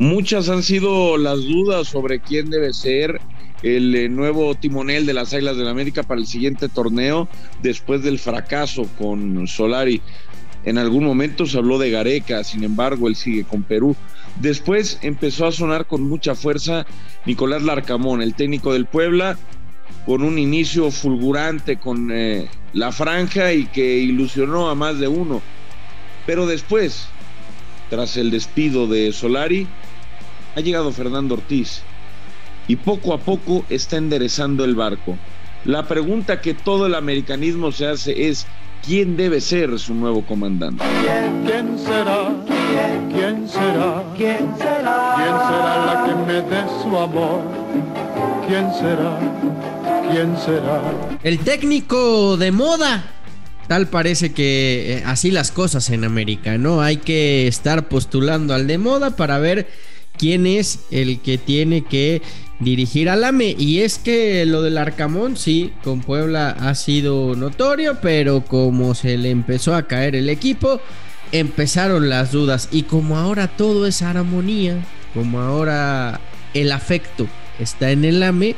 Muchas han sido las dudas sobre quién debe ser el eh, nuevo timonel de las Águilas del América para el siguiente torneo después del fracaso con Solari. En algún momento se habló de Gareca, sin embargo, él sigue con Perú. Después empezó a sonar con mucha fuerza Nicolás Larcamón, el técnico del Puebla, con un inicio fulgurante con eh, la franja y que ilusionó a más de uno. Pero después, tras el despido de Solari, ha llegado Fernando Ortiz y poco a poco está enderezando el barco. La pregunta que todo el americanismo se hace es, ¿quién debe ser su nuevo comandante? ¿Quién será? ¿Quién será? ¿Quién será? ¿Quién será la que me dé su amor? ¿Quién será? ¿Quién será? El técnico de moda. Tal parece que eh, así las cosas en América, ¿no? Hay que estar postulando al de moda para ver quién es el que tiene que dirigir al AME. Y es que lo del Arcamón, sí, con Puebla ha sido notorio, pero como se le empezó a caer el equipo, empezaron las dudas. Y como ahora todo es armonía, como ahora el afecto está en el AME,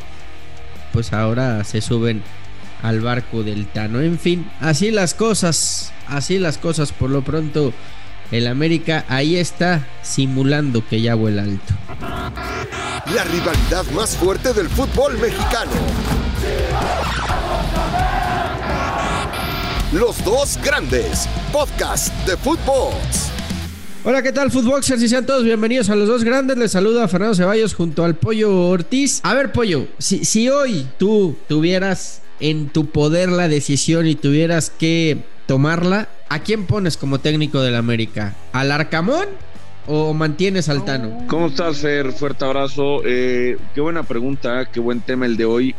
pues ahora se suben al barco del Tano. En fin, así las cosas, así las cosas por lo pronto el América ahí está simulando que ya vuela alto. La rivalidad más fuerte del fútbol mexicano. Los dos grandes, podcast de fútbol. Hola, ¿qué tal, Footboxers? Y sean todos bienvenidos a los dos grandes. Les saluda Fernando Ceballos junto al Pollo Ortiz. A ver, Pollo, si, si hoy tú tuvieras en tu poder la decisión y tuvieras que tomarla, ¿a quién pones como técnico del América? ¿Al Arcamón o mantienes al Tano? ¿Cómo estás, Fer? Fuerte abrazo. Eh, qué buena pregunta, qué buen tema el de hoy.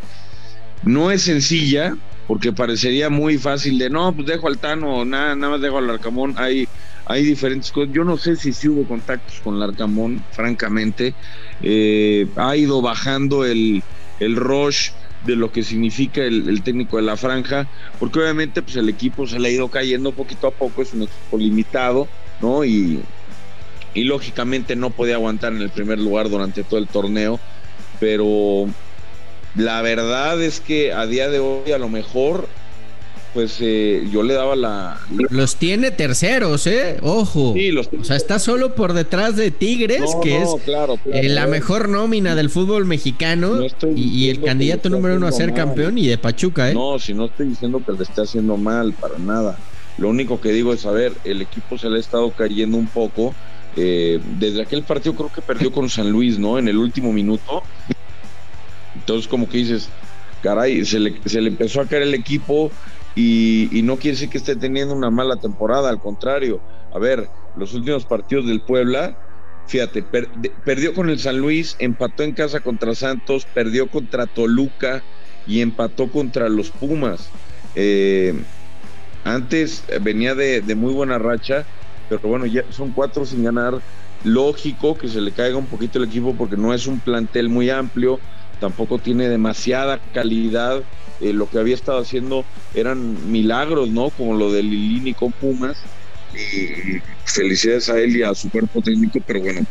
No es sencilla, porque parecería muy fácil de no, pues dejo al Tano, nada, nada más dejo al Arcamón. Hay, hay diferentes cosas. Yo no sé si sí hubo contactos con el Arcamón, francamente. Eh, ha ido bajando el, el rush de lo que significa el, técnico de la franja, porque obviamente pues el equipo se le ha ido cayendo poquito a poco, es un equipo limitado, ¿no? Y, y lógicamente no podía aguantar en el primer lugar durante todo el torneo, pero la verdad es que a día de hoy a lo mejor pues eh, yo le daba la... Los tiene terceros, ¿eh? Ojo. Sí, los... O sea, está solo por detrás de Tigres, que es eh, la mejor nómina del fútbol mexicano y, el candidato número uno a ser campeón y de Pachuca, ¿eh? No, si no estoy diciendo que le esté haciendo mal, para nada. Lo único que digo es, a ver, el equipo se le ha estado cayendo un poco. Eh, desde aquel partido creo que perdió con San Luis, ¿no? En el último minuto. Entonces como que dices, caray, se le, se le empezó a caer el equipo y, no quiere decir que esté teniendo una mala temporada, al contrario. A ver, los últimos partidos del Puebla, fíjate, perdió con el San Luis, empató en casa contra Santos, perdió contra Toluca y empató contra los Pumas. Eh, antes venía de, de, muy buena racha, pero bueno, ya son cuatro sin ganar. Lógico que se le caiga un poquito el equipo porque no es un plantel muy amplio, tampoco tiene demasiada calidad eh, lo que había estado haciendo eran milagros, ¿no? Como lo de Lilini con Pumas. Y felicidades a él y a su cuerpo técnico, pero bueno,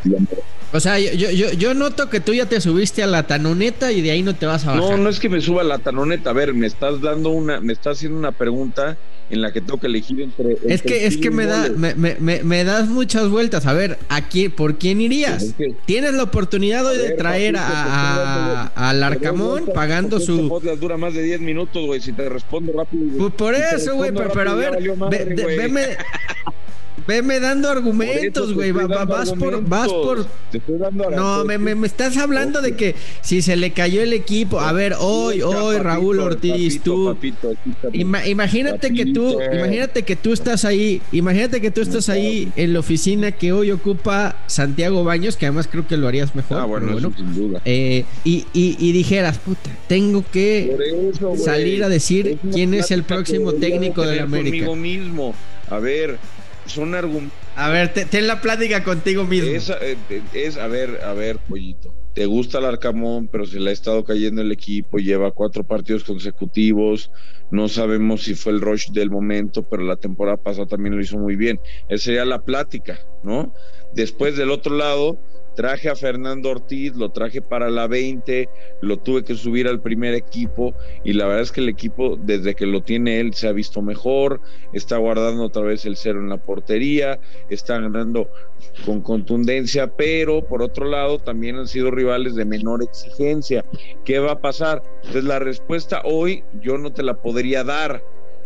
o sea, yo, yo, yo noto que tú ya te subiste a la tanoneta y de ahí no te vas a bajar. No, no es que me suba a la tanoneta. A ver, me estás dando una, me estás haciendo una pregunta en la que tengo que elegir entre. es que, es que me, da, me, me, me, das muchas vueltas. A ver, aquí, ¿por quién irías? Tienes la oportunidad hoy de traer a, al Arcamón pagando su. dura más de 10 minutos, güey. Si te respondo rápido. Pues por eso, güey, pero, pero, a ver, veme. Veme dando argumentos, güey. vas por. Vas por. no, me, me, estás hablando de que si se le cayó el equipo. A ver, hoy, hoy, Raúl Ortiz, tú. imagínate que tú, imagínate que tú estás ahí. Imagínate que tú estás ahí en la oficina que hoy ocupa Santiago Baños, que además creo que lo harías mejor. Ah, bueno, sin duda. Eh, y, y, dijeras, puta, tengo que salir a decir quién es el próximo técnico de la América. mismo. A ver, son argumentos. A ver, ten la plática contigo mismo. Eh, es, a ver, a ver, pollito. Te gusta el Arcamón, pero se le ha estado cayendo el equipo, lleva cuatro partidos consecutivos. No sabemos si fue el rush del momento, pero la temporada pasada también lo hizo muy bien. Esa sería la plática, ¿no? Después del otro lado, traje a Fernando Ortiz, lo traje para la 20, lo tuve que subir al primer equipo y la verdad es que el equipo desde que lo tiene él se ha visto mejor, está guardando otra vez el cero en la portería, está ganando con contundencia, pero por otro lado también han sido rivales de menor exigencia. ¿Qué va a pasar? Entonces la respuesta hoy yo no te la podría dar.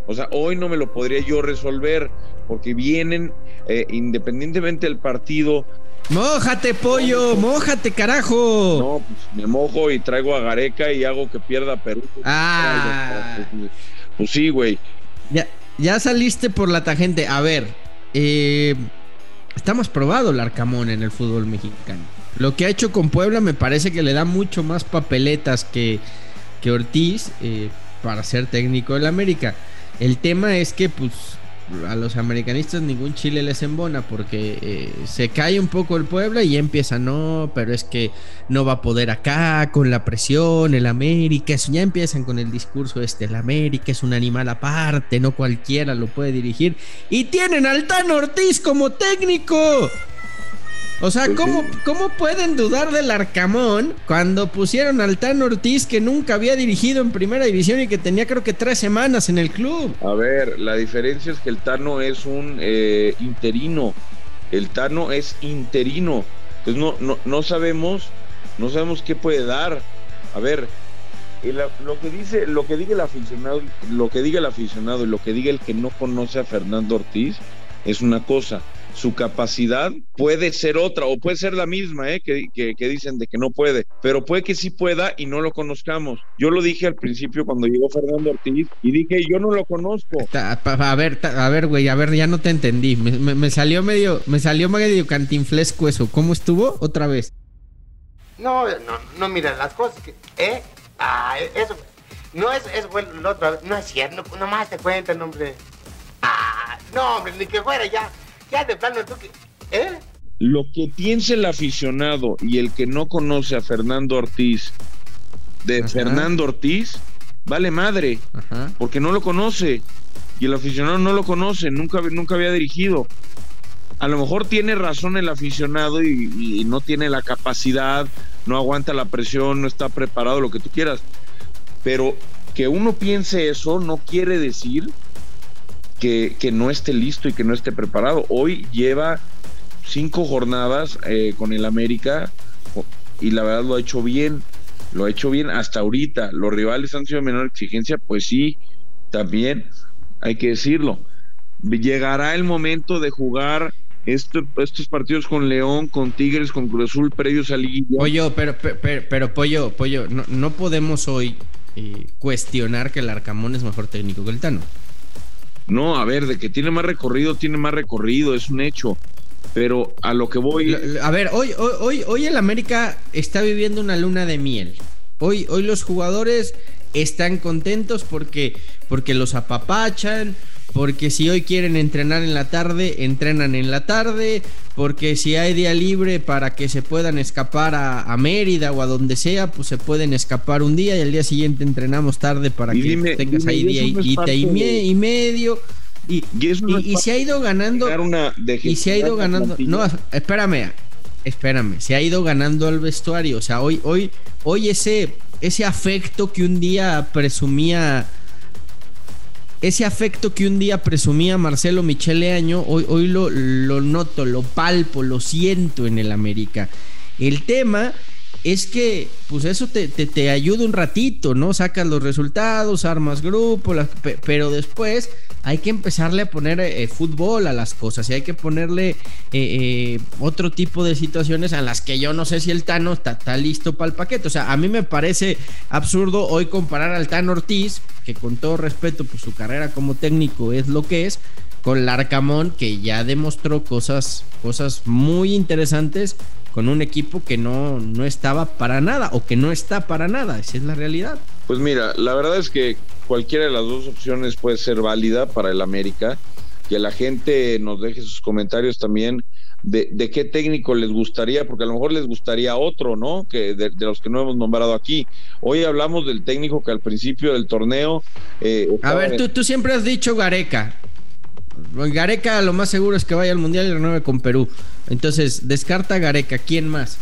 O sea, hoy no me lo podría yo resolver porque vienen, eh, independientemente del partido, Mójate, pollo, mójate, carajo. No, pues me mojo y traigo a Gareca y hago que pierda Perú. Ah. Pues, pues sí, güey. Ya, ya saliste por la tangente. A ver, eh, estamos probado el Arcamón en el fútbol mexicano. Lo que ha hecho con Puebla me parece que le da mucho más papeletas que, que Ortiz eh, para ser técnico del América. El tema es que, pues, a los americanistas ningún chile les embona porque eh, se cae un poco el Puebla y empieza, no, pero es que no va a poder acá con la presión, el América, eso, ya empiezan con el discurso este, el América es un animal aparte, no cualquiera lo puede dirigir y tienen al Tan Ortiz como técnico. O sea, Pues ¿cómo, sí. ¿cómo pueden dudar del Arcamón cuando pusieron al Tan Ortiz que nunca había dirigido en primera división y que tenía creo que tres semanas en el club? A ver, la diferencia es que el Tano es un eh, interino. El Tano es interino. Entonces no, no, no sabemos, no sabemos qué puede dar. A ver, el- lo que dice, lo que diga el aficionado, lo que diga el aficionado y lo que diga el que no conoce a Fernando Ortiz es una cosa. Su capacidad puede ser otra o puede ser la misma, ¿eh? que, que- que dicen de que no puede, pero puede que sí pueda y no lo conozcamos. Yo lo dije al principio cuando llegó Fernando Ortiz y dije, yo no lo conozco. Ta- pa- A ver, ta- a ver, güey, a ver, ya no te entendí. Me, me- me salió medio, me salió medio cantinflesco eso. ¿Cómo estuvo? Otra vez. No, no, no mira las cosas que, ¿eh? Ah, eso, no es, es bueno, lo otro, no es cierto, no, nomás te cuentan, hombre. Ah, no, hombre, ni que fuera ya, ya de plano tú que, ¿eh? Lo que piensa el aficionado y el que no conoce a Fernando Ortiz, de Ajá. Fernando Ortiz, vale madre, Ajá. porque no lo conoce. Y el aficionado no lo conoce, nunca, nunca había dirigido. A lo mejor tiene razón el aficionado y, y no tiene la capacidad, no aguanta la presión, no está preparado, lo que tú quieras. Pero que uno piense eso no quiere decir que, no esté listo y que no esté preparado. Hoy lleva cinco jornadas eh, con el América y la verdad lo ha hecho bien, lo ha hecho bien hasta ahorita. Los rivales han sido de menor exigencia, pues sí, también hay que decirlo. Llegará el momento de jugar estos partidos con León, con Tigres, con Cruz Azul previos a Liguilla. Pollo, pero, pero, pero, pero, pollo, pollo, no, no podemos hoy eh, cuestionar que el Arcamón es mejor técnico que el Tano. No, a ver, de que tiene más recorrido, tiene más recorrido, es un hecho. Pero a lo que voy, A ver, hoy, hoy, hoy, hoy el América está viviendo una luna de miel. Hoy, hoy los jugadores están contentos porque, porque los apapachan, porque si hoy quieren entrenar en la tarde, entrenan en la tarde, porque si hay día libre para que se puedan escapar a, a Mérida o a donde sea, pues se pueden escapar un día y al día siguiente entrenamos tarde para Y que dime- tengas dime, ahí ¿y día y, y, me- de- y medio. Y, no y- se ha ido ganando. una- Y se ha ido ganando. No, espérame. Espérame. Se ha ido ganando al vestuario. O sea, hoy, hoy, hoy ese, ese afecto que un día presumía. Ese afecto que un día presumía Marcelo Michele Año, hoy, hoy lo, lo noto, lo palpo, lo siento en el América. El tema es que, pues eso te, te, te ayuda un ratito, ¿no? Sacas los resultados, armas grupo, pero después hay que empezarle a poner eh, fútbol a las cosas y hay que ponerle eh, eh, otro tipo de situaciones a las que yo no sé si el Tano está, está listo para el paquete. O sea, a mí me parece absurdo hoy comparar al Tano Ortiz, que con todo respeto, pues su carrera como técnico es lo que es, con Larcamón, que ya demostró cosas, cosas muy interesantes con un equipo que no, no estaba para nada o que no está para nada. Esa es la realidad. Pues mira, la verdad es que cualquiera de las dos opciones puede ser válida para el América. Que la gente nos deje sus comentarios también de, de qué técnico les gustaría, porque a lo mejor les gustaría otro, ¿no? Que de, de los que no hemos nombrado aquí. Hoy hablamos del técnico que al principio del torneo. eh, A ver, tú, tú siempre has dicho Gareca. Gareca lo más seguro es que vaya al Mundial y renueve con Perú. Entonces, descarta Gareca. ¿Quién más?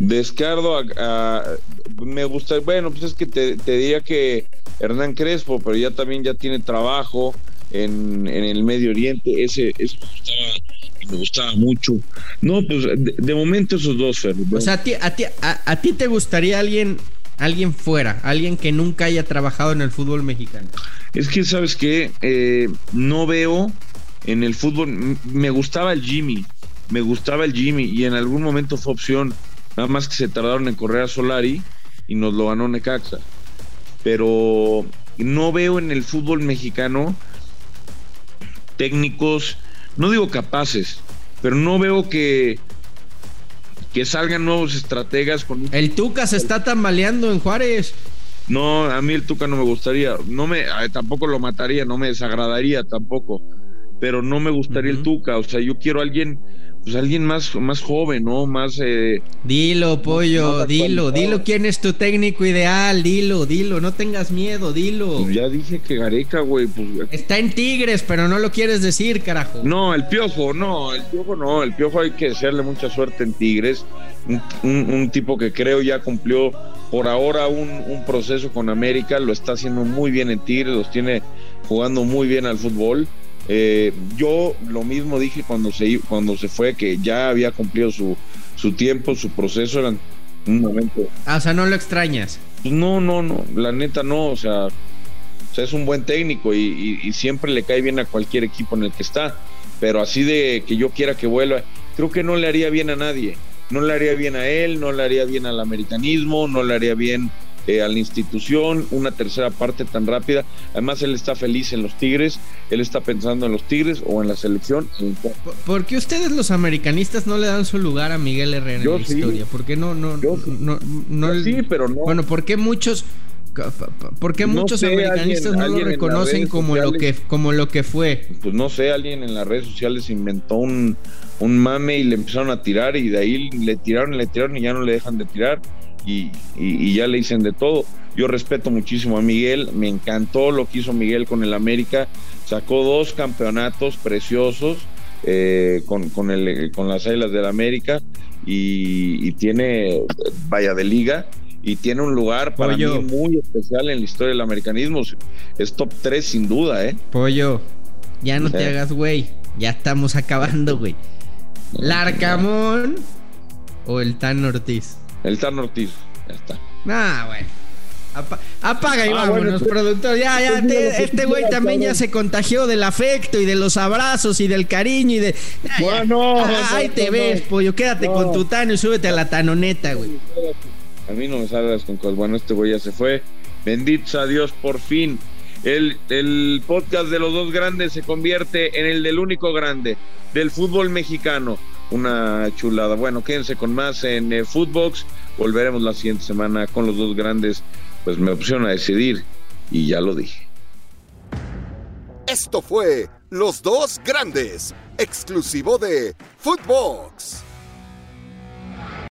Descardo a, me gusta, bueno, pues es que te, diría que Hernán Crespo, pero ya también ya tiene trabajo en, el Medio Oriente, ese, ese me, gustaba, mucho. No, pues de, momento esos dos, Fer. O sea, a ti, a, ti, a, ti te gustaría alguien, alguien fuera, alguien que nunca haya trabajado en el fútbol mexicano. Es que, ¿sabes qué? Eh, no veo en el fútbol, me gustaba el Jimmy, me gustaba el Jimmy y en algún momento fue opción Nada más que se tardaron en correr a Solari y nos lo ganó Necaxa. Pero no veo en el fútbol mexicano técnicos, no digo capaces, pero no veo que, que salgan nuevos estrategas con El Tuca se está tambaleando en Juárez. No, a mí el Tuca no me gustaría, no me tampoco lo mataría, no me desagradaría tampoco, pero no me gustaría el Tuca, o sea, yo quiero a alguien pues alguien más, más joven, ¿no? Más... Eh, dilo, pollo, dilo, dilo quién es tu técnico ideal, dilo, dilo, no tengas miedo, dilo. Pues ya dije que Gareca, güey, pues... Está en Tigres, pero no lo quieres decir, carajo. No, el Piojo, no, el Piojo no, el Piojo hay que desearle mucha suerte en Tigres, un, tipo que creo ya cumplió por ahora un, un proceso con América, lo está haciendo muy bien en Tigres, los tiene jugando muy bien al fútbol eh, yo lo mismo dije cuando se, cuando se fue, que ya había cumplido su, su tiempo, su proceso, era un momento. Ah, o sea, no lo extrañas. Pues no, no, no, la neta no, o sea, es un buen técnico y, siempre le cae bien a cualquier equipo en el que está, pero así de que yo quiera que vuelva, creo que no le haría bien a nadie, no le haría bien a él, no le haría bien al americanismo, no le haría bien eh, a la institución, una tercera parte tan rápida. Además, él está feliz en los Tigres, él está pensando en los Tigres o en la selección. ¿Por qué ustedes los americanistas no le dan su lugar a Miguel Herrera en la historia? ¿Por qué no? no, no, sí, pero no. Bueno, ¿por qué muchos... ¿Por qué muchos americanistas no lo reconocen como lo que como lo que fue? Pues no sé, alguien en las redes sociales inventó un, un mame y le empezaron a tirar y de ahí le tiraron y le tiraron y ya no le dejan de tirar y, ya le dicen de todo. Yo respeto muchísimo a Miguel, me encantó lo que hizo Miguel con el América, sacó dos campeonatos preciosos eh, con, con, el, con las Islas del América y, tiene, vaya de liga, y tiene un lugar para mí muy especial en la historia del americanismo. Es top 3 sin duda, ¿eh? Pollo, ya no te hagas, güey. Ya estamos acabando, güey. ¿Larcamón o el Tan Ortiz? El Tan Ortiz, ya está. Ah, bueno. apaga y ah, vámonos, productor. Ya, ya, este güey también ya se contagió del afecto y de los abrazos y del cariño y de. bueno, ahí te ves, pollo. Quédate con tu tano y súbete a la tanoneta, güey. A mí no me salgas con cosas. Bueno, este güey ya se fue. Bendito a Dios, por fin. El, el podcast de los dos grandes se convierte en el del único grande, del fútbol mexicano una chulada. Bueno, quédense con más en eh, Footbox. Volveremos la siguiente semana con los dos grandes. Pues me opción a decidir y ya lo dije. Esto fue Los Dos Grandes, exclusivo de Footbox.